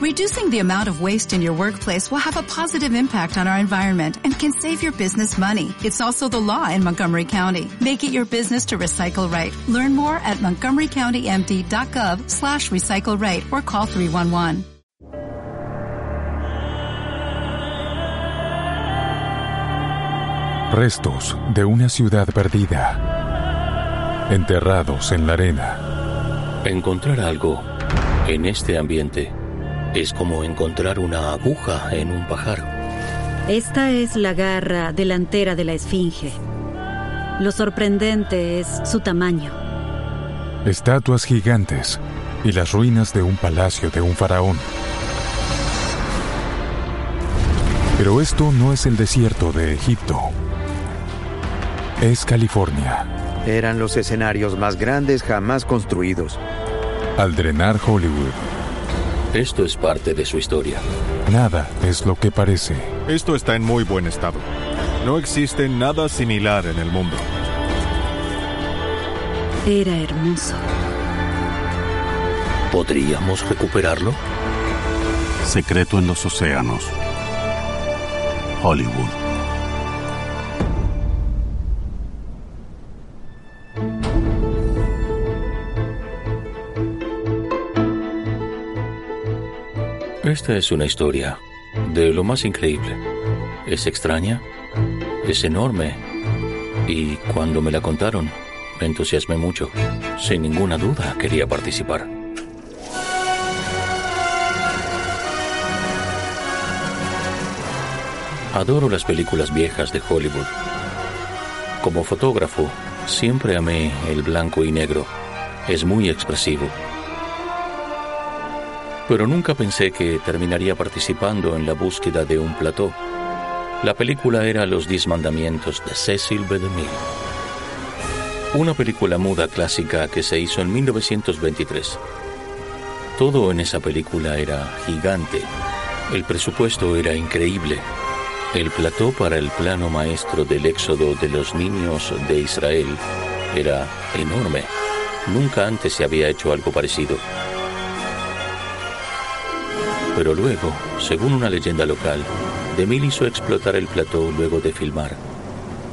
Reducing the amount of waste in your workplace will have a positive impact on our environment and can save your business money. It's also the law in Montgomery County. Make it your business to recycle right. Learn more at montgomerycountymd.gov slash recycle right or call 311. Restos de una ciudad perdida, enterrados en la arena. Encontrar algo en este ambiente es como encontrar una aguja en un pajar. Esta es la garra delantera de la esfinge. Lo sorprendente es su tamaño. Estatuas gigantes y las ruinas de un palacio de un faraón. Pero esto no es el desierto de Egipto. Es California. Eran los escenarios más grandes jamás construidos. Al drenar Hollywood, Esto es parte de su historia. nada es lo que parece. Esto está en muy buen estado. No existe nada similar en el mundo. Era hermoso. ¿Podríamos recuperarlo? Secreto en los océanos. Hollywood. Esta es una historia de lo más increíble. Es extraña, es enorme y cuando me la contaron me entusiasmé mucho. Sin ninguna duda quería participar. Adoro las películas viejas de Hollywood. Como fotógrafo, siempre amé el blanco y negro. Es muy expresivo. Pero nunca pensé que terminaría participando en la búsqueda de un plató. La película era Los Diez Mandamientos de Cecil B. DeMille. Una película muda clásica que se hizo en 1923. Todo en esa película era gigante. El presupuesto era increíble. El plató para el plano maestro del éxodo de los niños de Israel era enorme. Nunca antes se había hecho algo parecido. Pero luego, según una leyenda local, DeMille hizo explotar el plató luego de filmar,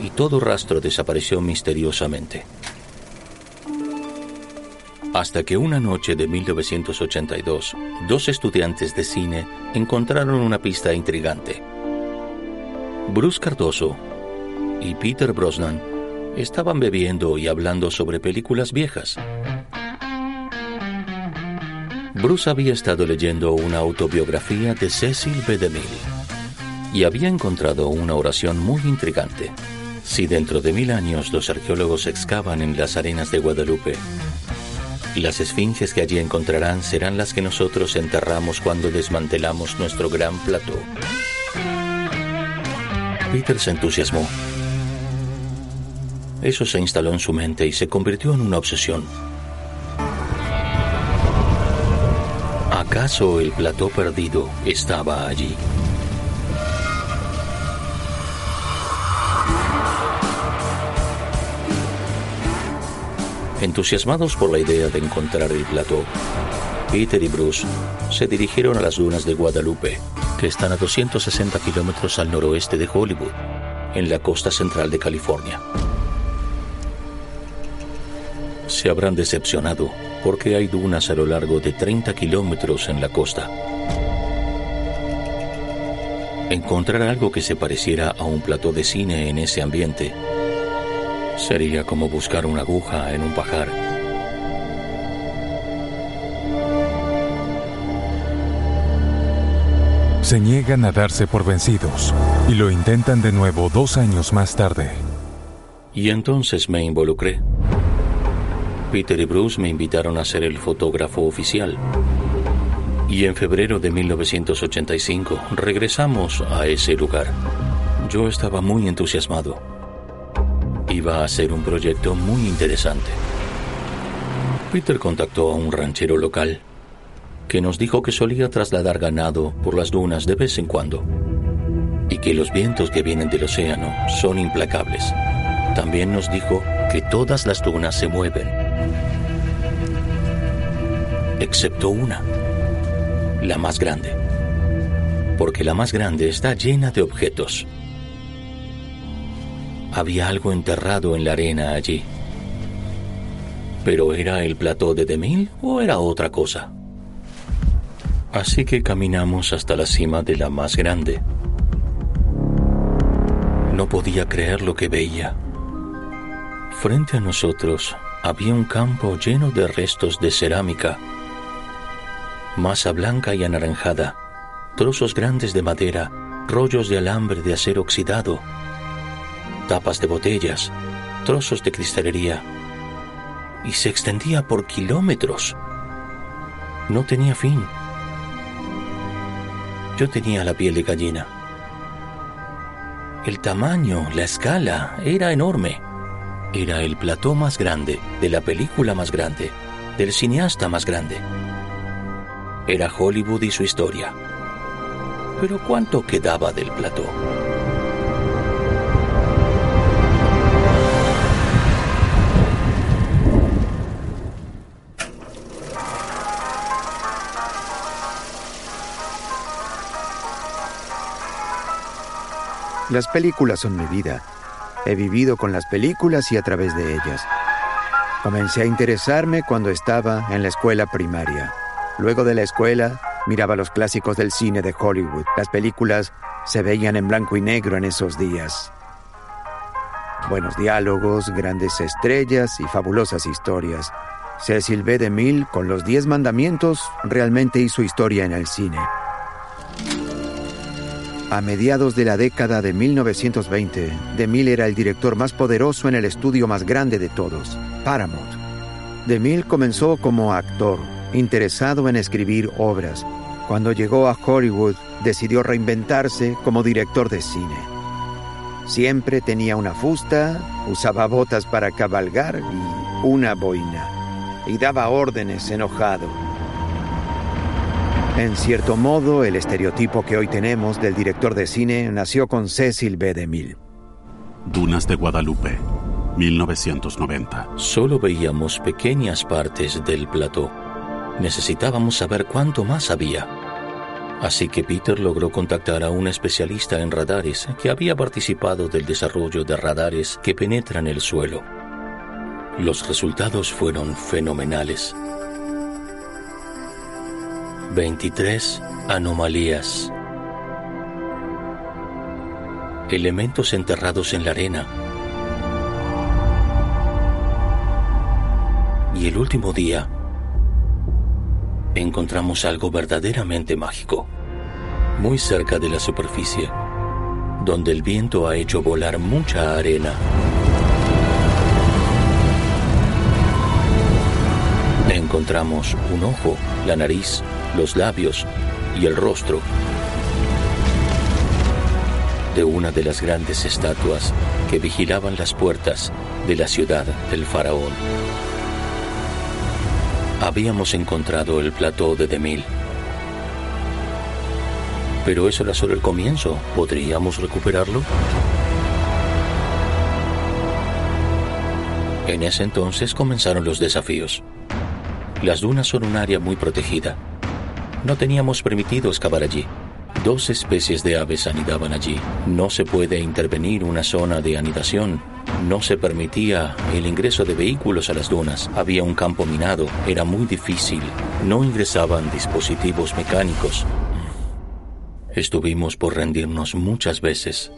y todo rastro desapareció misteriosamente. Hasta que una noche de 1982, dos estudiantes de cine encontraron una pista intrigante. Bruce Cardoso y Peter Brosnan estaban bebiendo y hablando sobre películas viejas. Bruce había estado leyendo una autobiografía de Cecil B. DeMille y había encontrado una oración muy intrigante. Si dentro de mil años los arqueólogos excavan en las arenas de Guadalupe, las esfinges que allí encontrarán serán las que nosotros enterramos cuando desmantelamos nuestro gran plató. Peter se entusiasmó. Eso se instaló en su mente y se convirtió en una obsesión. ¿Acaso el plató perdido estaba allí? Entusiasmados por la idea de encontrar el plató, Peter y Bruce se dirigieron a las dunas de Guadalupe, que están a 260 kilómetros al noroeste de Hollywood, en la costa central de California. Se habrán decepcionado porque hay dunas a lo largo de 30 kilómetros en la costa. Encontrar algo que se pareciera a un plató de cine en ese ambiente sería como buscar una aguja en un pajar. Se niegan a darse por vencidos y lo intentan de nuevo dos años más tarde. Y entonces me involucré. Peter y Bruce me invitaron a ser el fotógrafo oficial. Y en febrero de 1985 regresamos a ese lugar. Yo estaba muy entusiasmado. Iba a ser un proyecto muy interesante. Peter contactó a un ranchero local que nos dijo que solía trasladar ganado por las dunas de vez en cuando y que los vientos que vienen del océano son implacables. También nos dijo que todas las dunas se mueven, excepto una, la más grande. Porque la más grande está llena de objetos. Había algo enterrado en la arena allí. ¿Pero era el plató de Demil o era otra cosa? Así que caminamos hasta la cima de la más grande. No podía creer lo que veía. Frente a nosotros había un campo lleno de restos de cerámica, masa blanca y anaranjada, trozos grandes de madera, rollos de alambre de acero oxidado, tapas de botellas, trozos de cristalería, y se extendía por kilómetros. No tenía fin. Yo tenía la piel de gallina. El tamaño, la escala, era enorme. Era el plató más grande, de la película más grande, del cineasta más grande. Era Hollywood y su historia. Pero ¿cuánto quedaba del plató? Las películas son mi vida. He vivido con las películas y a través de ellas. Comencé a interesarme cuando estaba en la escuela primaria. Luego de la escuela, miraba los clásicos del cine de Hollywood. Las películas se veían en blanco y negro en esos días. Buenos diálogos, grandes estrellas y fabulosas historias. Cecil B. DeMille, con los Diez Mandamientos, realmente hizo historia en el cine. A mediados de la década de 1920, DeMille era el director más poderoso en el estudio más grande de todos, Paramount. DeMille comenzó como actor, interesado en escribir obras. Cuando llegó a Hollywood, decidió reinventarse como director de cine. Siempre tenía una fusta, usaba botas para cabalgar y una boina. Y daba órdenes enojado. En cierto modo, el estereotipo que hoy tenemos del director de cine nació con Cecil B. DeMille. Dunas de Guadalupe, 1990. Solo veíamos pequeñas partes del plató. Necesitábamos saber cuánto más había. Así que Peter logró contactar a un especialista en radares que había participado del desarrollo de radares que penetran el suelo. Los resultados fueron fenomenales. 23 anomalías. Elementos enterrados en la arena. Y el último día, encontramos algo verdaderamente mágico, muy cerca de la superficie, donde el viento ha hecho volar mucha arena. Encontramos un ojo, la nariz, los labios y el rostro de una de las grandes estatuas que vigilaban las puertas de la ciudad del faraón. Habíamos encontrado el plató de Demil. Pero eso era solo el comienzo. ¿Podríamos recuperarlo? En ese entonces comenzaron los desafíos. Las dunas son un área muy protegida. No teníamos permitido excavar allí. Dos especies de aves anidaban allí. No se puede intervenir una zona de anidación. No se permitía el ingreso de vehículos a las dunas. Había un campo minado. Era muy difícil. No ingresaban dispositivos mecánicos. Estuvimos por rendirnos muchas veces.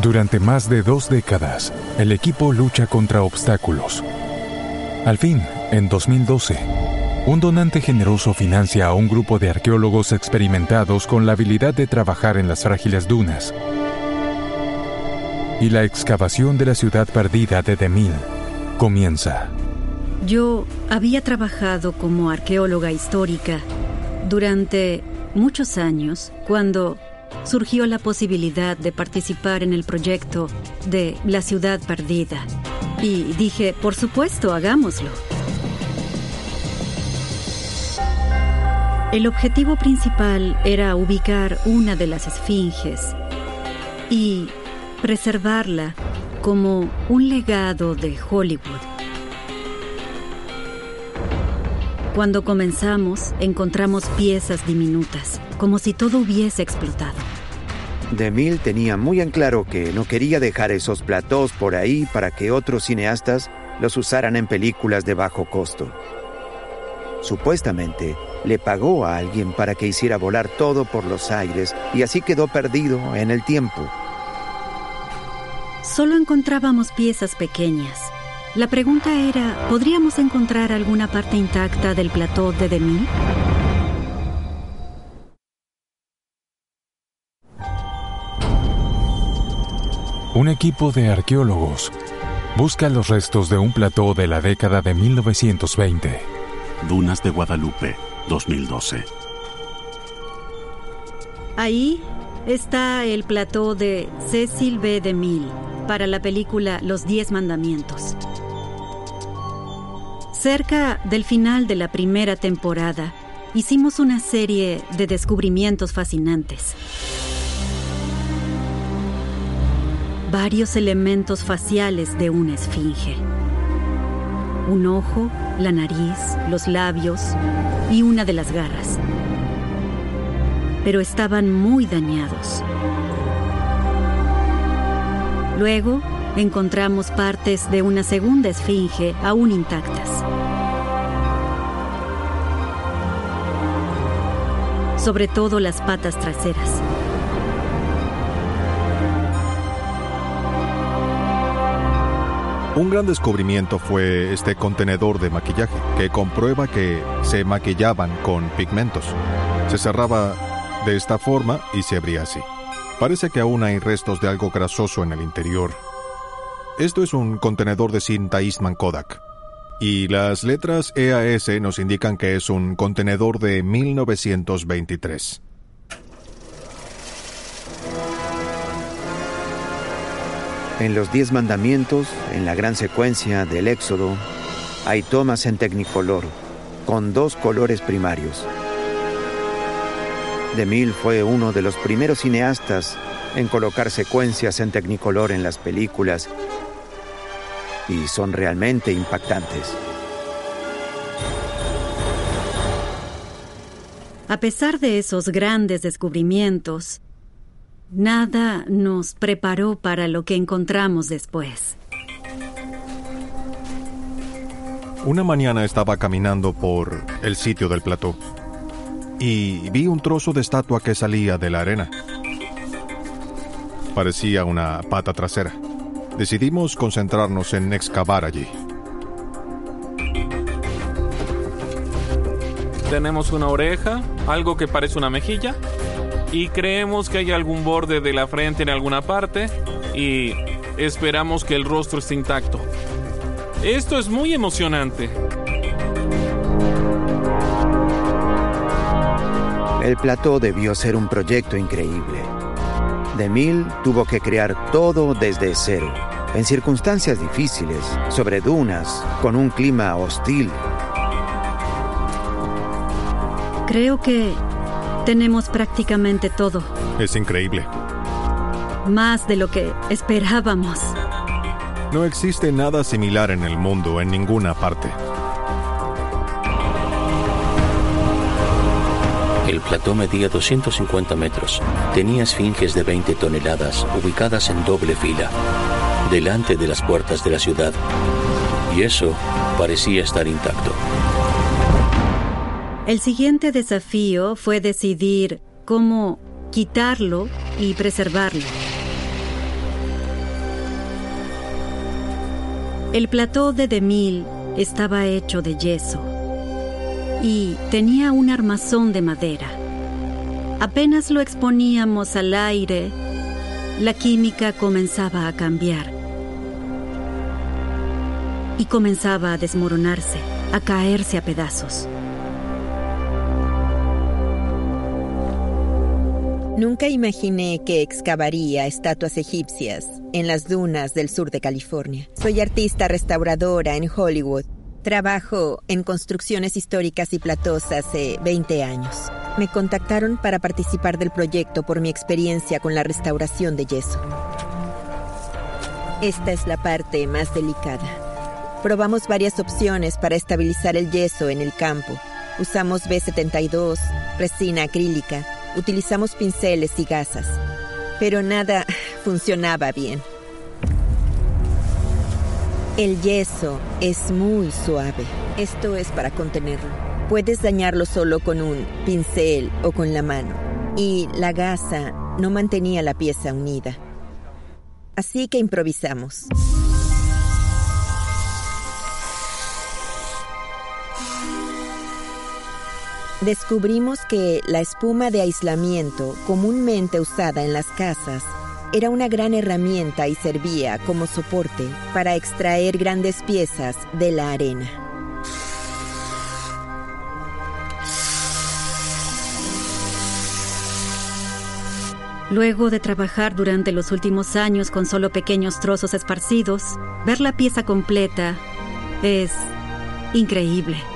Durante más de dos décadas, el equipo lucha contra obstáculos. Al fin, en 2012, un donante generoso financia a un grupo de arqueólogos experimentados con la habilidad de trabajar en las frágiles dunas. Y la excavación de la ciudad perdida de Demil comienza. Yo había trabajado como arqueóloga histórica durante muchos años cuando surgió la posibilidad de participar en el proyecto de la ciudad perdida. Y dije, por supuesto, hagámoslo. El objetivo principal era ubicar una de las esfinges y preservarla como un legado de Hollywood. Cuando comenzamos, encontramos piezas diminutas, como si todo hubiese explotado. DeMille tenía muy en claro que no quería dejar esos platós por ahí para que otros cineastas los usaran en películas de bajo costo. Supuestamente, le pagó a alguien para que hiciera volar todo por los aires y así quedó perdido en el tiempo. Solo encontrábamos piezas pequeñas. La pregunta era, ¿podríamos encontrar alguna parte intacta del plató de Demi? Un equipo de arqueólogos busca los restos de un plató de la década de 1920. Dunas de Guadalupe, 2012. Ahí está el plató de Cecil B. DeMille para la película Los Diez Mandamientos. Cerca del final de la primera temporada, hicimos una serie de descubrimientos fascinantes. Varios elementos faciales de una esfinge. Un ojo, la nariz, los labios y una de las garras. Pero estaban muy dañados. Luego encontramos partes de una segunda esfinge aún intactas. Sobre todo las patas traseras. Un gran descubrimiento fue este contenedor de maquillaje que comprueba que se maquillaban con pigmentos. Se cerraba de esta forma y se abría así. Parece que aún hay restos de algo grasoso en el interior. Esto es un contenedor de cinta Eastman Kodak. Y las letras EAS nos indican que es un contenedor de 1923. En los diez mandamientos, en la gran secuencia del Éxodo, hay tomas en Technicolor, con dos colores primarios. DeMille fue uno de los primeros cineastas en colocar secuencias en Technicolor en las películas y son realmente impactantes. A pesar de esos grandes descubrimientos, nada nos preparó para lo que encontramos después. Una mañana estaba caminando por el sitio del plató y vi un trozo de estatua que salía de la arena. Parecía una pata trasera. Decidimos concentrarnos en excavar allí. Tenemos una oreja, algo que parece una mejilla, y creemos que hay algún borde de la frente en alguna parte, y esperamos que el rostro esté intacto. Esto es muy emocionante. El plató debió ser un proyecto increíble. DeMille tuvo que crear todo desde cero, en circunstancias difíciles, sobre dunas, con un clima hostil. Creo que tenemos prácticamente todo, Es increíble. más de lo que esperábamos. No existe nada similar en el mundo en ninguna parte. El plató medía 250 metros. Tenía esfinges de 20 toneladas ubicadas en doble fila, delante de las puertas de la ciudad. Y eso parecía estar intacto. El siguiente desafío fue decidir cómo quitarlo y preservarlo. El plató de Demil estaba hecho de yeso y tenía un armazón de madera. Apenas lo exponíamos al aire, la química comenzaba a cambiar y comenzaba a desmoronarse, a caerse a pedazos. Nunca imaginé que excavaría estatuas egipcias en las dunas del sur de California. Soy artista restauradora en Hollywood. Trabajo en construcciones históricas y platós hace 20 años. Me contactaron para participar del proyecto por mi experiencia con la restauración de yeso. Esta es la parte más delicada. Probamos varias opciones para estabilizar el yeso en el campo. Usamos B72, resina acrílica, utilizamos pinceles y gasas, pero nada funcionaba bien. El yeso es muy suave. Esto es para contenerlo. Puedes dañarlo solo con un pincel o con la mano. Y la gasa no mantenía la pieza unida. Así que improvisamos. Descubrimos que la espuma de aislamiento comúnmente usada en las casas era una gran herramienta y servía como soporte para extraer grandes piezas de la arena. Luego de trabajar durante los últimos años con solo pequeños trozos esparcidos, ver la pieza completa es increíble.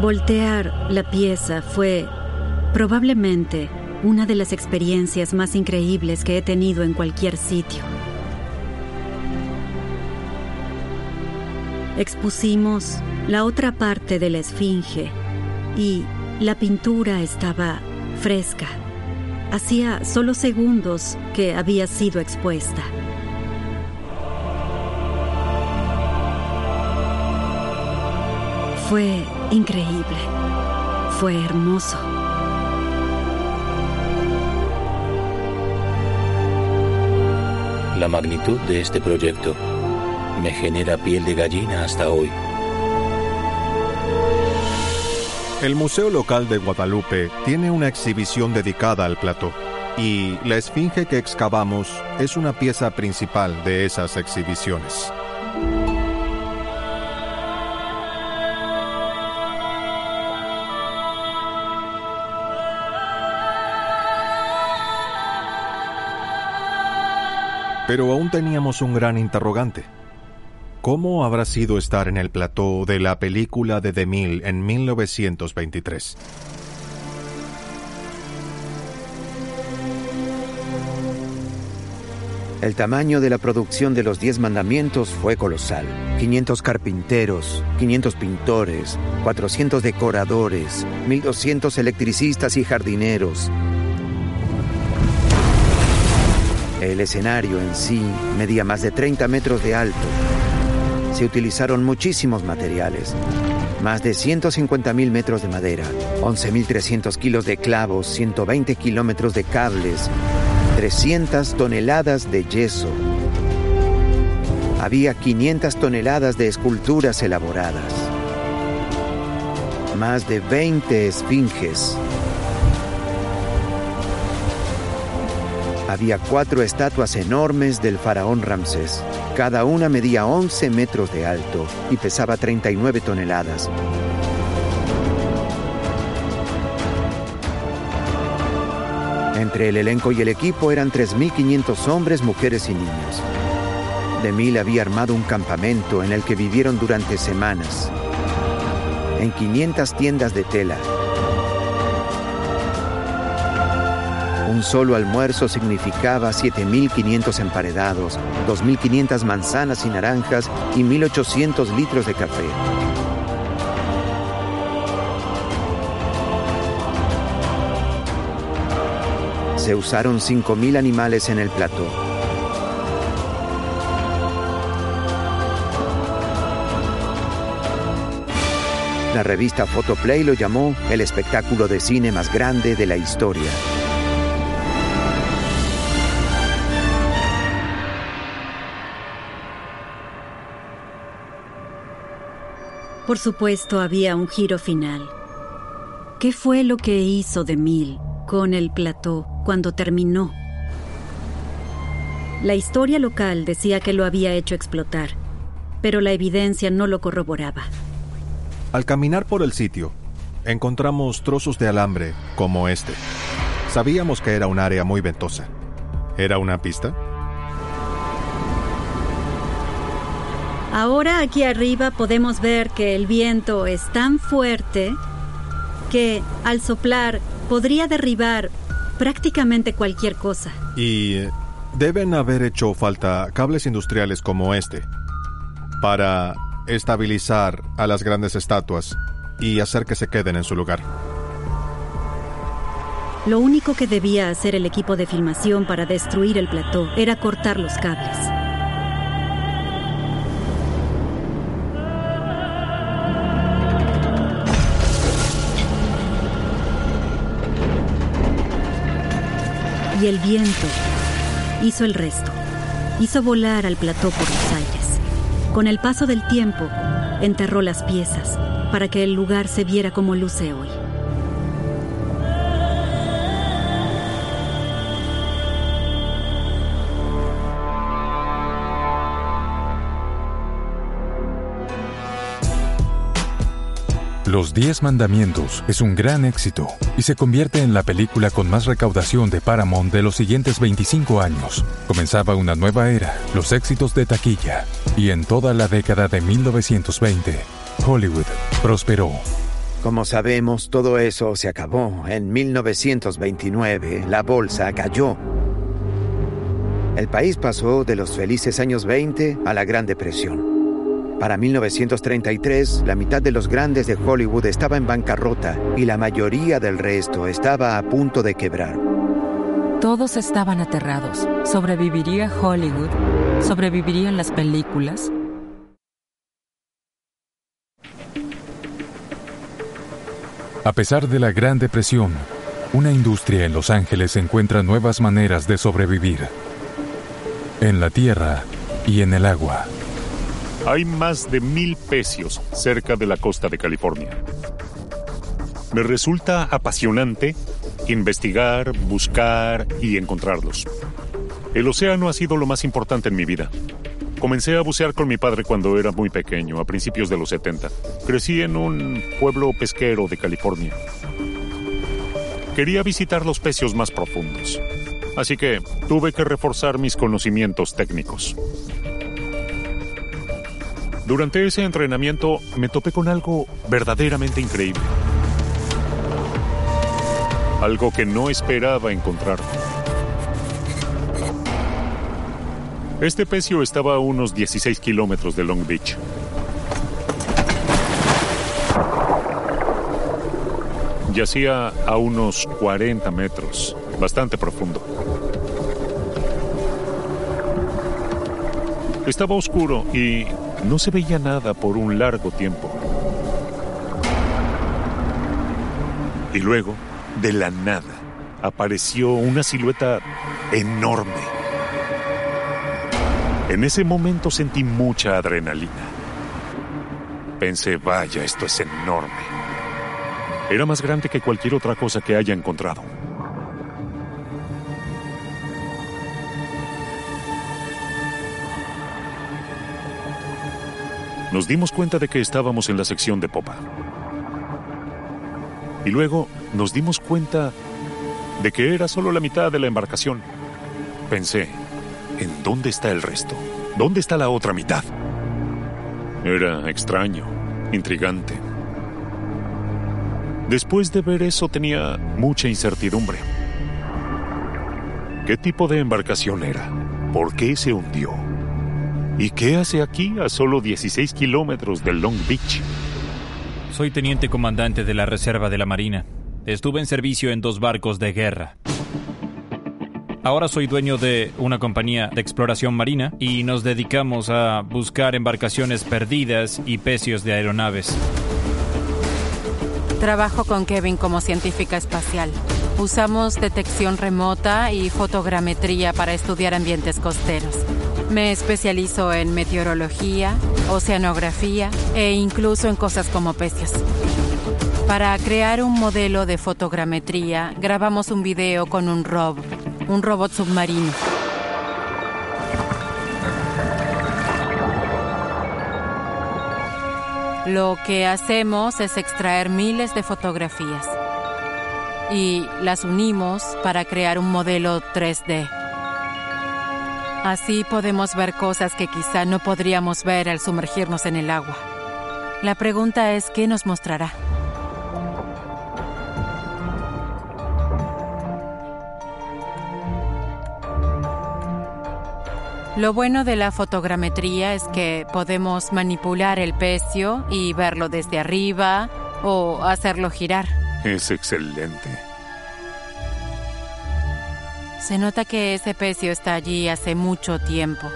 Voltear la pieza fue probablemente una de las experiencias más increíbles que he tenido en cualquier sitio. Expusimos la otra parte de la esfinge y la pintura estaba fresca. Hacía solo segundos que había sido expuesta. Fue increíble. Fue hermoso. La magnitud de este proyecto me genera piel de gallina hasta hoy. El Museo Local de Guadalupe tiene una exhibición dedicada al plató y la esfinge que excavamos es una pieza principal de esas exhibiciones. Pero aún teníamos un gran interrogante. ¿Cómo habrá sido estar en el plató de la película de DeMille en 1923? El tamaño de la producción de los Diez Mandamientos fue colosal. 500 carpinteros, 500 pintores, 400 decoradores, 1200 electricistas y jardineros, El escenario en sí medía más de 30 metros de alto. Se utilizaron muchísimos materiales. Más de 150.000 metros de madera, 11.300 kilos de clavos, 120 kilómetros de cables, 300 toneladas de yeso. Había 500 toneladas de esculturas elaboradas. Más de 20 esfinges, Había cuatro estatuas enormes del faraón Ramsés. Cada una medía 11 metros de alto y pesaba 39 toneladas. Entre el elenco y el equipo eran 3.500 hombres, mujeres y niños. Demil había armado un campamento en el que vivieron durante semanas, en 500 tiendas de tela, Un solo almuerzo significaba 7.500 emparedados, 2.500 manzanas y naranjas y 1.800 litros de café. Se usaron 5.000 animales en el plató. La revista Photoplay lo llamó el espectáculo de cine más grande de la historia. Por supuesto, había un giro final. ¿Qué fue lo que hizo de Mil con el plató cuando terminó? La historia local decía que lo había hecho explotar, pero la evidencia no lo corroboraba. Al caminar por el sitio, encontramos trozos de alambre como este. Sabíamos que era un área muy ventosa. ¿Era una pista? Ahora aquí arriba podemos ver que el viento es tan fuerte que al soplar podría derribar prácticamente cualquier cosa. Y eh, deben haber hecho falta cables industriales como este para estabilizar a las grandes estatuas y hacer que se queden en su lugar. Lo único que debía hacer el equipo de filmación para destruir el plató era cortar los cables. Y el viento hizo el resto. Hizo volar al plató por los aires. Con el paso del tiempo, enterró las piezas para que el lugar se viera como luce hoy. Los Diez Mandamientos es un gran éxito y se convierte en la película con más recaudación de Paramount de los siguientes 25 años. Comenzaba una nueva era, los éxitos de taquilla, y en toda la década de 1920, Hollywood prosperó. Como sabemos, todo eso se acabó. En 1929, la bolsa cayó. El país pasó de los felices años 20 a la Gran Depresión. Para 1933, la mitad de los grandes de Hollywood estaba en bancarrota y la mayoría del resto estaba a punto de quebrar. Todos estaban aterrados. ¿Sobreviviría Hollywood? ¿Sobrevivirían las películas? A pesar de la Gran Depresión, una industria en Los Ángeles encuentra nuevas maneras de sobrevivir. En la tierra y en el agua. Hay más de mil pecios cerca de la costa de California. Me resulta apasionante investigar, buscar y encontrarlos. El océano ha sido lo más importante en mi vida. Comencé a bucear con mi padre cuando era muy pequeño, a principios de los 70. Crecí en un pueblo pesquero de California. Quería visitar los pecios más profundos, así que tuve que reforzar mis conocimientos técnicos. Durante ese entrenamiento me topé con algo verdaderamente increíble. Algo que no esperaba encontrar. Este pecio estaba a unos 16 kilómetros de Long Beach. Yacía a unos 40 metros, bastante profundo. Estaba oscuro y no se veía nada por un largo tiempo. Y luego, de la nada, apareció una silueta enorme. En ese momento sentí mucha adrenalina. Pensé, vaya, esto es enorme. Era más grande que cualquier otra cosa que haya encontrado. Nos dimos cuenta de que estábamos en la sección de popa. Y luego nos dimos cuenta de que era solo la mitad de la embarcación. Pensé, ¿en dónde está el resto? ¿Dónde está la otra mitad? Era extraño, intrigante. Después de ver eso tenía mucha incertidumbre. ¿Qué tipo de embarcación era? ¿Por qué se hundió? ¿Y qué hace aquí a solo 16 kilómetros del Long Beach? Soy teniente comandante de la Reserva de la Marina. Estuve en servicio en dos barcos de guerra. Ahora soy dueño de una compañía de exploración marina y nos dedicamos a buscar embarcaciones perdidas y pecios de aeronaves. Trabajo con Kevin como científica espacial. Usamos detección remota y fotogrametría para estudiar ambientes costeros. Me especializo en meteorología, oceanografía e incluso en cosas como peces. Para crear un modelo de fotogrametría, grabamos un video con un ROB, un robot submarino. Lo que hacemos es extraer miles de fotografías y las unimos para crear un modelo 3D. Así podemos ver cosas que quizá no podríamos ver al sumergirnos en el agua. La pregunta es, ¿qué nos mostrará? Lo bueno de la fotogrametría es que podemos manipular el pecio y verlo desde arriba o hacerlo girar. Es excelente. Se nota que ese pecio está allí hace mucho tiempo.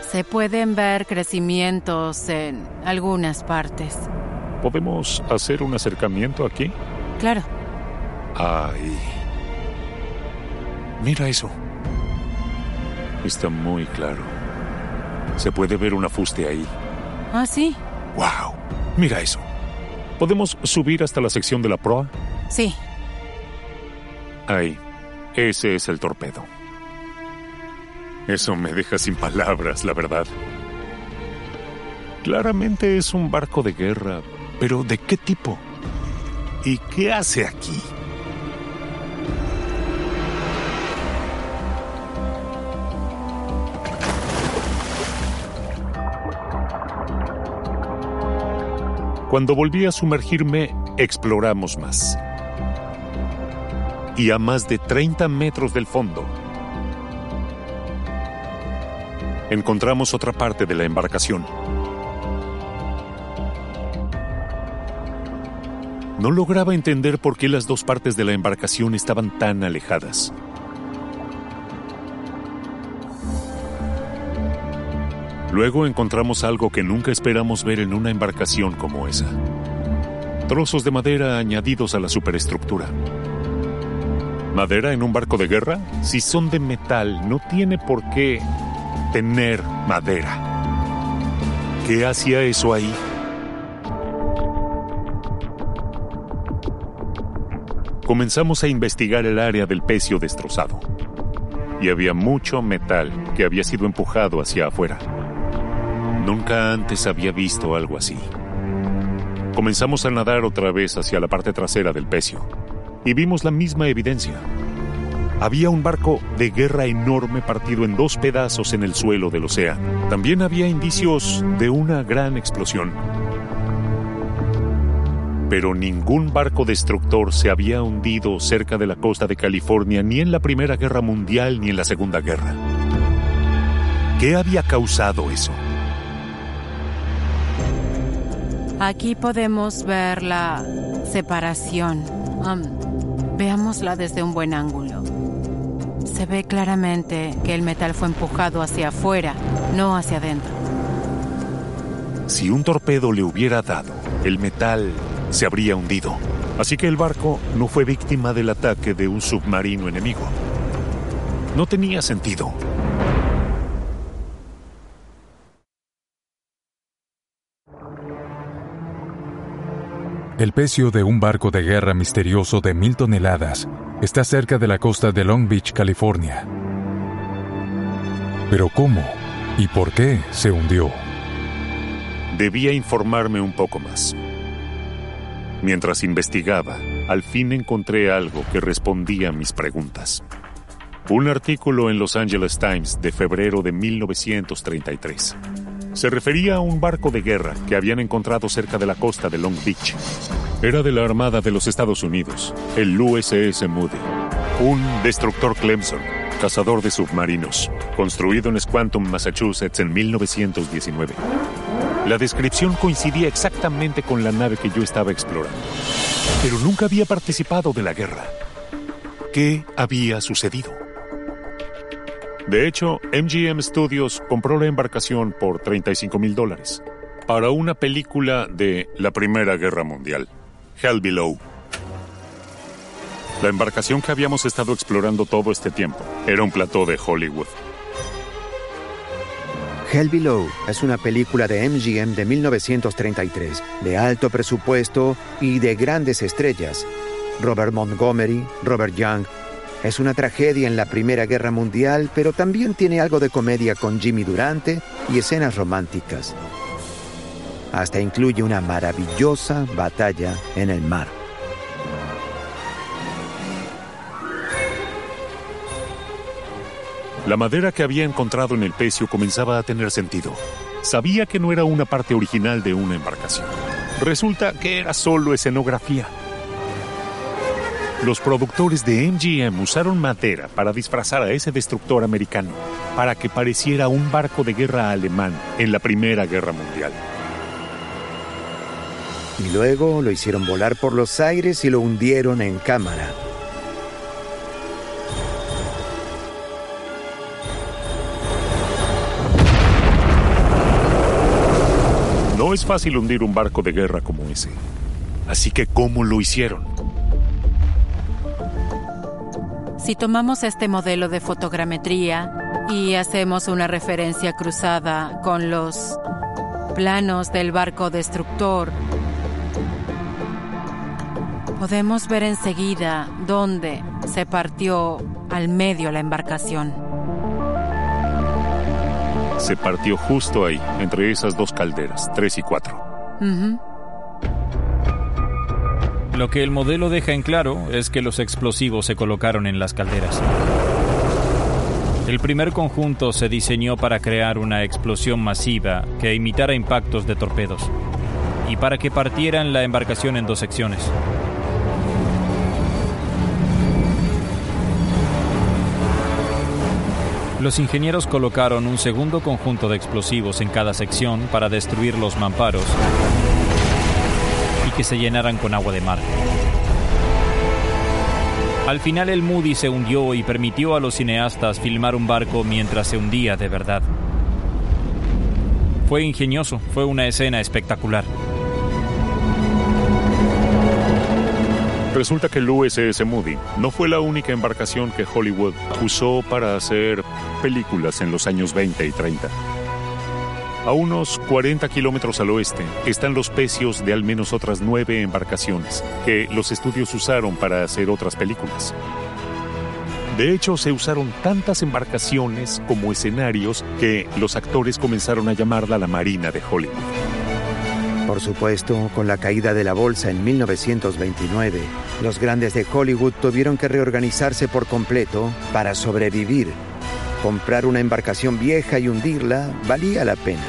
Se pueden ver crecimientos en algunas partes. ¿Podemos hacer un acercamiento aquí? Claro. Ay. Mira eso. Está muy claro. Se puede ver un afuste ahí. Ah, sí. ¡Wow! Mira eso. ¿Podemos subir hasta la sección de la proa? Sí. Ahí. Ese es el torpedo. Eso me deja sin palabras, la verdad. Claramente es un barco de guerra, pero ¿de qué tipo? ¿Y qué hace aquí? Cuando volví a sumergirme, exploramos más. Y a más de 30 metros del fondo, encontramos otra parte de la embarcación. No lograba entender por qué las dos partes de la embarcación estaban tan alejadas. Luego encontramos algo que nunca esperamos ver en una embarcación como esa. Trozos de madera añadidos a la superestructura. ¿Madera en un barco de guerra? Si son de metal, no tiene por qué tener madera. ¿Qué hacía eso ahí? Comenzamos a investigar el área del pecio destrozado. Y había mucho metal que había sido empujado hacia afuera. Nunca antes había visto algo así. Comenzamos a nadar otra vez hacia la parte trasera del pecio y vimos la misma evidencia. Había un barco de guerra enorme partido en dos pedazos en el suelo del océano. También había indicios de una gran explosión. Pero ningún barco destructor se había hundido cerca de la costa de California ni en la Primera Guerra Mundial ni en la Segunda Guerra. ¿Qué había causado eso? Aquí podemos ver la separación. Um, veámosla desde un buen ángulo. Se ve claramente que el metal fue empujado hacia afuera, no hacia adentro. Si un torpedo le hubiera dado, el metal se habría hundido. Así que el barco no fue víctima del ataque de un submarino enemigo. No tenía sentido. El pecio de un barco de guerra misterioso de mil toneladas está cerca de la costa de Long Beach, California. Pero ¿cómo y por qué se hundió? Debía informarme un poco más. Mientras investigaba, al fin encontré algo que respondía a mis preguntas. Un artículo en Los Angeles Times de febrero de 1933. Se refería a un barco de guerra que habían encontrado cerca de la costa de Long Beach. Era de la Armada de los Estados Unidos, el USS Moody, un destructor Clemson, cazador de submarinos, construido en Squantum, Massachusetts en 1919. La descripción coincidía exactamente con la nave que yo estaba explorando, pero nunca había participado de la guerra. ¿Qué había sucedido? De hecho, MGM Studios compró la embarcación por 35 mil dólares para una película de la Primera Guerra Mundial, Hell Below. La embarcación que habíamos estado explorando todo este tiempo era un plató de Hollywood. Hell Below es una película de MGM de 1933, de alto presupuesto y de grandes estrellas. Robert Montgomery, Robert Young, es una tragedia en la Primera Guerra Mundial, pero también tiene algo de comedia con Jimmy Durante y escenas románticas. Hasta incluye una maravillosa batalla en el mar. La madera que había encontrado en el pecio comenzaba a tener sentido. Sabía que no era una parte original de una embarcación. Resulta que era solo escenografía. Los productores de MGM usaron madera para disfrazar a ese destructor americano, para que pareciera un barco de guerra alemán en la Primera Guerra Mundial. Y luego lo hicieron volar por los aires y lo hundieron en cámara. No es fácil hundir un barco de guerra como ese. Así que, ¿cómo lo hicieron? Si tomamos este modelo de fotogrametría y hacemos una referencia cruzada con los planos del barco destructor, podemos ver enseguida dónde se partió al medio la embarcación. Se partió justo ahí, entre esas dos calderas, tres y cuatro. Lo que el modelo deja en claro es que los explosivos se colocaron en las calderas. El primer conjunto se diseñó para crear una explosión masiva que imitara impactos de torpedos y para que partieran la embarcación en dos secciones. Los ingenieros colocaron un segundo conjunto de explosivos en cada sección para destruir los mamparos que se llenaran con agua de mar. Al final el Moody se hundió y permitió a los cineastas filmar un barco mientras se hundía de verdad. Fue ingenioso, fue una escena espectacular. Resulta que el USS Moody no fue la única embarcación que Hollywood usó para hacer películas en los años 20 y 30. A unos 40 kilómetros al oeste están los pecios de al menos otras nueve embarcaciones que los estudios usaron para hacer otras películas. De hecho, se usaron tantas embarcaciones como escenarios que los actores comenzaron a llamarla la Marina de Hollywood. Por supuesto, con la caída de la bolsa en 1929, los grandes de Hollywood tuvieron que reorganizarse por completo para sobrevivir. Comprar una embarcación vieja y hundirla valía la pena.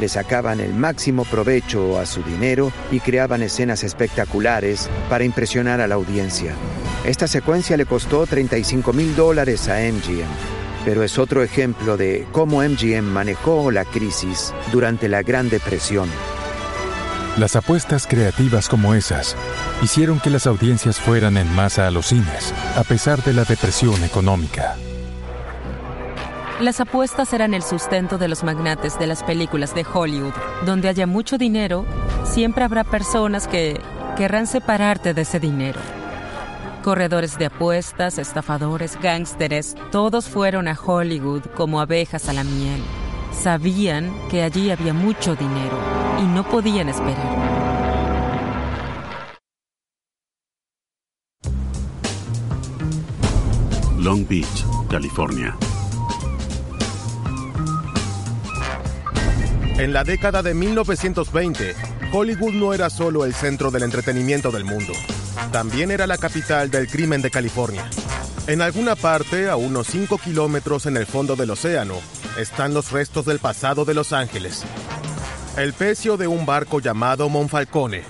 Le sacaban el máximo provecho a su dinero y creaban escenas espectaculares para impresionar a la audiencia. Esta secuencia le costó 35 mil dólares a MGM, pero es otro ejemplo de cómo MGM manejó la crisis durante la Gran Depresión. Las apuestas creativas como esas hicieron que las audiencias fueran en masa a los cines, a pesar de la depresión económica. Las apuestas eran el sustento de los magnates de las películas de Hollywood. Donde haya mucho dinero, siempre habrá personas que querrán separarte de ese dinero. Corredores de apuestas, estafadores, gángsteres, todos fueron a Hollywood como abejas a la miel. Sabían que allí había mucho dinero y no podían esperar. Long Beach, California. En la década de 1920, Hollywood no era solo el centro del entretenimiento del mundo, también era la capital del crimen de California. En alguna parte, a unos 5 kilómetros en el fondo del océano, están los restos del pasado de Los Ángeles. El pecio de un barco llamado Monfalcone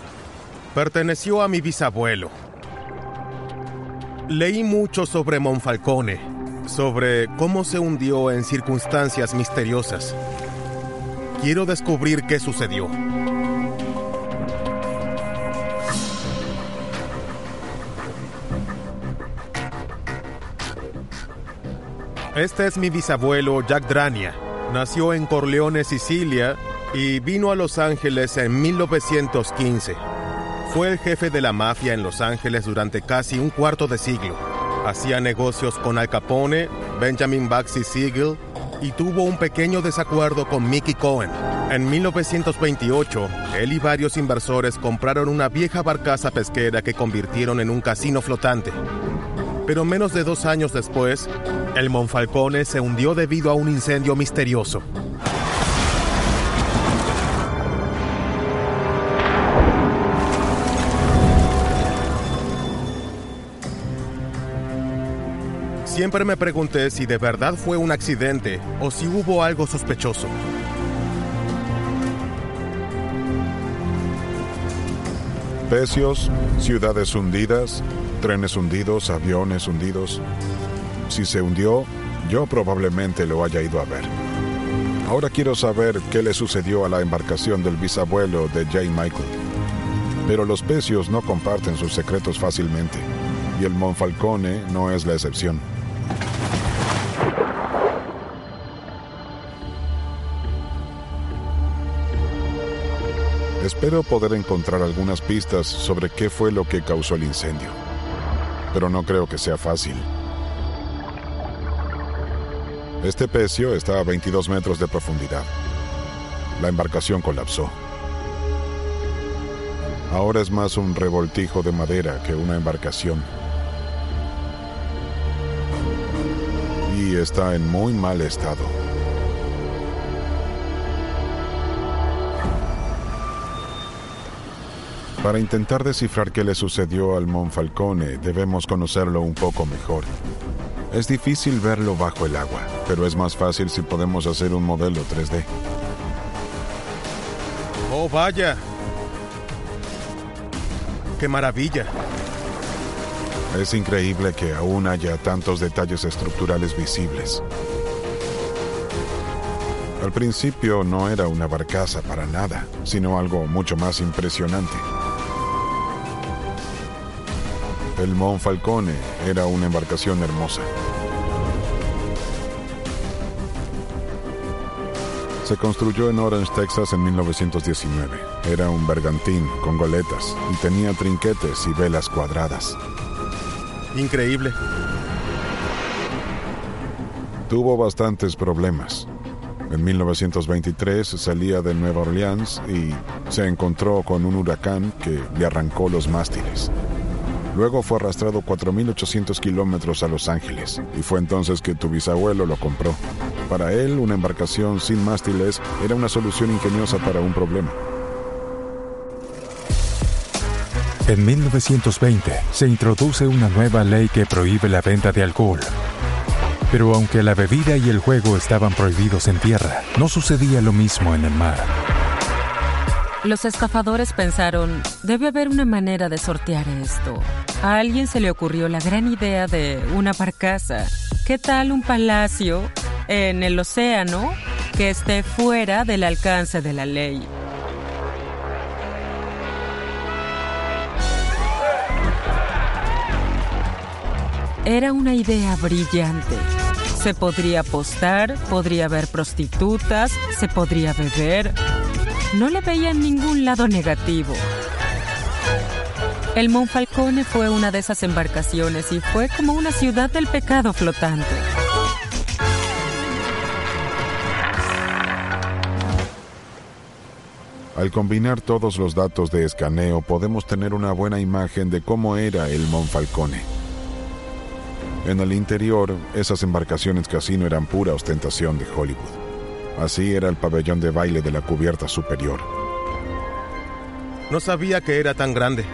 perteneció a mi bisabuelo. Leí mucho sobre Monfalcone, sobre cómo se hundió en circunstancias misteriosas. Quiero descubrir qué sucedió. Este es mi bisabuelo Jack Drania. Nació en Corleone, Sicilia, y vino a Los Ángeles en 1915. Fue el jefe de la mafia en Los Ángeles durante casi un cuarto de siglo. Hacía negocios con Al Capone, Benjamin Baxi Siegel y tuvo un pequeño desacuerdo con Mickey Cohen. En 1928, él y varios inversores compraron una vieja barcaza pesquera que convirtieron en un casino flotante. Pero menos de dos años después, el Monfalcone se hundió debido a un incendio misterioso. Siempre me pregunté si de verdad fue un accidente o si hubo algo sospechoso. Pecios, ciudades hundidas, trenes hundidos, aviones hundidos. Si se hundió, yo probablemente lo haya ido a ver. Ahora quiero saber qué le sucedió a la embarcación del bisabuelo de J. Michael. Pero los pecios no comparten sus secretos fácilmente, y el Monfalcone no es la excepción. Espero poder encontrar algunas pistas sobre qué fue lo que causó el incendio, pero no creo que sea fácil. Este pecio está a 22 metros de profundidad. La embarcación colapsó. Ahora es más un revoltijo de madera que una embarcación. Y está en muy mal estado. Para intentar descifrar qué le sucedió al Monfalcone, debemos conocerlo un poco mejor. Es difícil verlo bajo el agua, pero es más fácil si podemos hacer un modelo 3D. Oh, vaya. ¡Qué maravilla! Es increíble que aún haya tantos detalles estructurales visibles. Al principio no era una barcaza para nada, sino algo mucho más impresionante. El Monfalcone era una embarcación hermosa. Se construyó en Orange, Texas en 1919. Era un bergantín con goletas y tenía trinquetes y velas cuadradas. Increíble. Tuvo bastantes problemas. En 1923 salía de Nueva Orleans y se encontró con un huracán que le arrancó los mástiles. Luego fue arrastrado 4.800 kilómetros a Los Ángeles y fue entonces que tu bisabuelo lo compró. Para él, una embarcación sin mástiles era una solución ingeniosa para un problema. En 1920 se introduce una nueva ley que prohíbe la venta de alcohol. Pero aunque la bebida y el juego estaban prohibidos en tierra, no sucedía lo mismo en el mar. Los estafadores pensaron, debe haber una manera de sortear esto. A alguien se le ocurrió la gran idea de una barcaza. ¿Qué tal un palacio en el océano que esté fuera del alcance de la ley? Era una idea brillante. Se podría apostar, podría haber prostitutas, se podría beber, no le veía ningún lado negativo. El Monfalcone fue una de esas embarcaciones y fue como una ciudad del pecado flotante. Al combinar todos los datos de escaneo podemos tener una buena imagen de cómo era el Monfalcone. En el interior, esas embarcaciones casino eran pura ostentación de Hollywood. Así era el pabellón de baile de la cubierta superior. No sabía que era tan grande.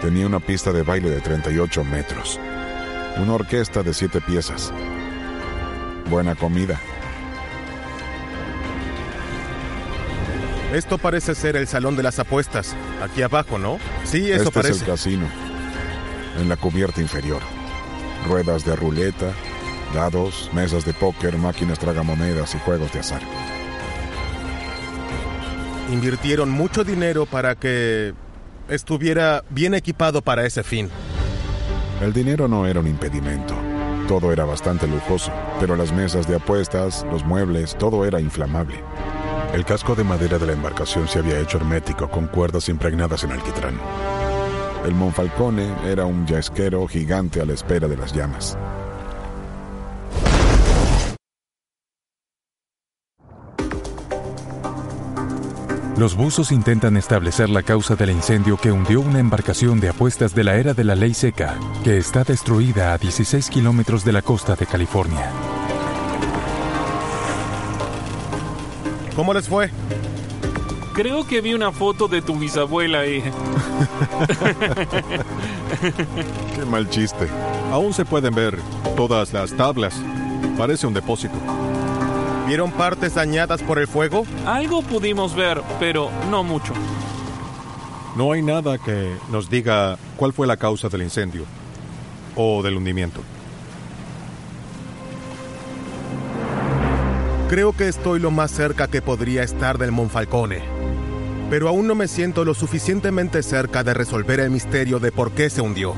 Tenía una pista de baile de 38 metros. Una orquesta de siete piezas. Buena comida. Esto parece ser el salón de las apuestas. Aquí abajo, ¿no? Sí, eso este parece. es el casino. En la cubierta inferior. Ruedas de ruleta, dados, mesas de póker, máquinas tragamonedas y juegos de azar. Invirtieron mucho dinero para que estuviera bien equipado para ese fin. El dinero no era un impedimento. Todo era bastante lujoso, pero las mesas de apuestas, los muebles, todo era inflamable. El casco de madera de la embarcación se había hecho hermético con cuerdas impregnadas en alquitrán. El Monfalcone era un yesquero gigante a la espera de las llamas. Los buzos intentan establecer la causa del incendio que hundió una embarcación de apuestas de la era de la ley seca, que está destruida a 16 kilómetros de la costa de California. ¿Cómo les fue? Creo que vi una foto de tu bisabuela ahí. Qué mal chiste. Aún se pueden ver todas las tablas. Parece un depósito. ¿Vieron partes dañadas por el fuego? Algo pudimos ver, pero no mucho. No hay nada que nos diga cuál fue la causa del incendio o del hundimiento. Creo que estoy lo más cerca que podría estar del Monfalcone, pero aún no me siento lo suficientemente cerca de resolver el misterio de por qué se hundió.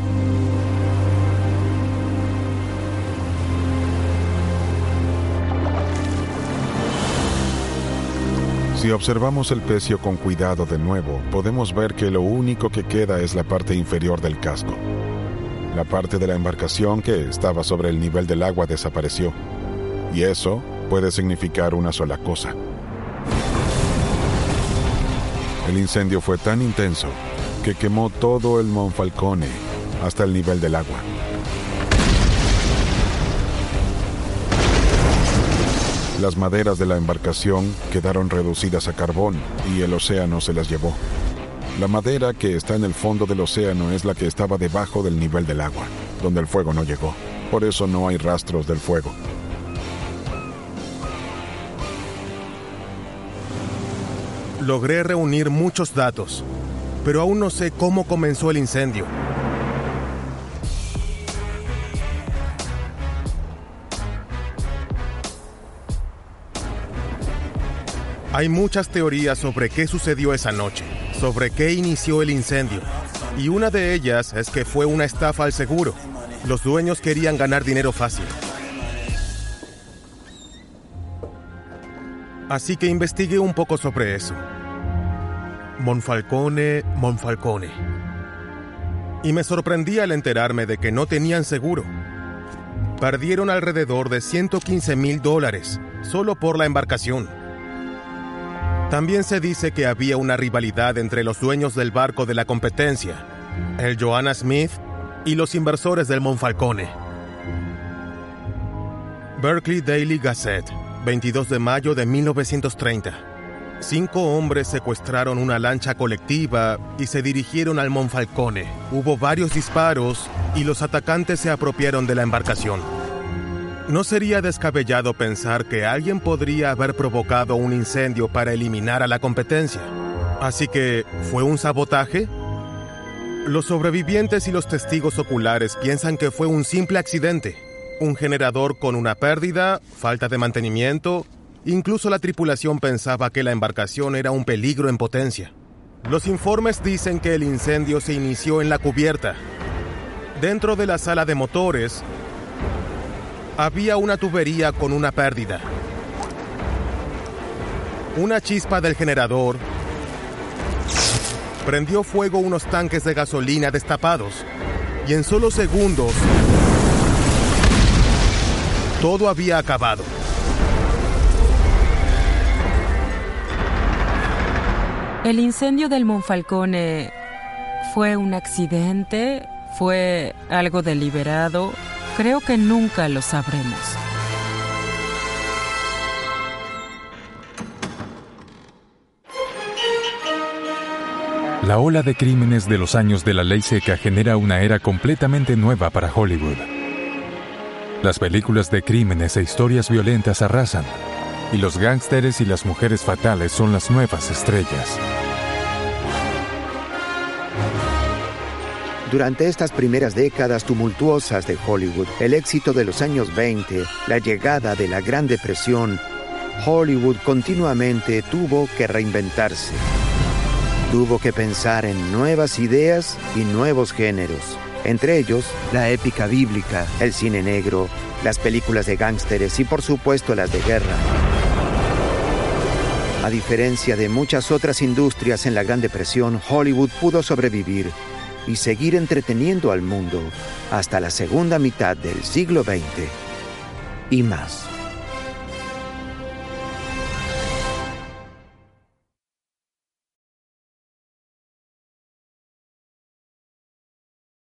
Si observamos el pecio con cuidado de nuevo, podemos ver que lo único que queda es la parte inferior del casco. La parte de la embarcación que estaba sobre el nivel del agua desapareció. Y eso puede significar una sola cosa. El incendio fue tan intenso que quemó todo el Monfalcone hasta el nivel del agua. Las maderas de la embarcación quedaron reducidas a carbón y el océano se las llevó. La madera que está en el fondo del océano es la que estaba debajo del nivel del agua, donde el fuego no llegó. Por eso no hay rastros del fuego. Logré reunir muchos datos, pero aún no sé cómo comenzó el incendio. Hay muchas teorías sobre qué sucedió esa noche, sobre qué inició el incendio, y una de ellas es que fue una estafa al seguro. Los dueños querían ganar dinero fácil. Así que investigué un poco sobre eso. Monfalcone, Monfalcone. Y me sorprendí al enterarme de que no tenían seguro. Perdieron alrededor de 115 mil dólares solo por la embarcación. También se dice que había una rivalidad entre los dueños del barco de la competencia, el Joanna Smith y los inversores del Monfalcone. Berkeley Daily Gazette, 22 de mayo de 1930. Cinco hombres secuestraron una lancha colectiva y se dirigieron al Monfalcone. Hubo varios disparos y los atacantes se apropiaron de la embarcación. No sería descabellado pensar que alguien podría haber provocado un incendio para eliminar a la competencia. Así que, ¿fue un sabotaje? Los sobrevivientes y los testigos oculares piensan que fue un simple accidente. Un generador con una pérdida, falta de mantenimiento, incluso la tripulación pensaba que la embarcación era un peligro en potencia. Los informes dicen que el incendio se inició en la cubierta. Dentro de la sala de motores, había una tubería con una pérdida. Una chispa del generador prendió fuego unos tanques de gasolina destapados y en solo segundos todo había acabado. El incendio del Monfalcone fue un accidente, fue algo deliberado. Creo que nunca lo sabremos. La ola de crímenes de los años de la ley seca genera una era completamente nueva para Hollywood. Las películas de crímenes e historias violentas arrasan, y los gángsteres y las mujeres fatales son las nuevas estrellas. Durante estas primeras décadas tumultuosas de Hollywood, el éxito de los años 20, la llegada de la Gran Depresión, Hollywood continuamente tuvo que reinventarse. Tuvo que pensar en nuevas ideas y nuevos géneros, entre ellos la épica bíblica, el cine negro, las películas de gángsteres y por supuesto las de guerra. A diferencia de muchas otras industrias en la Gran Depresión, Hollywood pudo sobrevivir y seguir entreteniendo al mundo hasta la segunda mitad del siglo XX y más.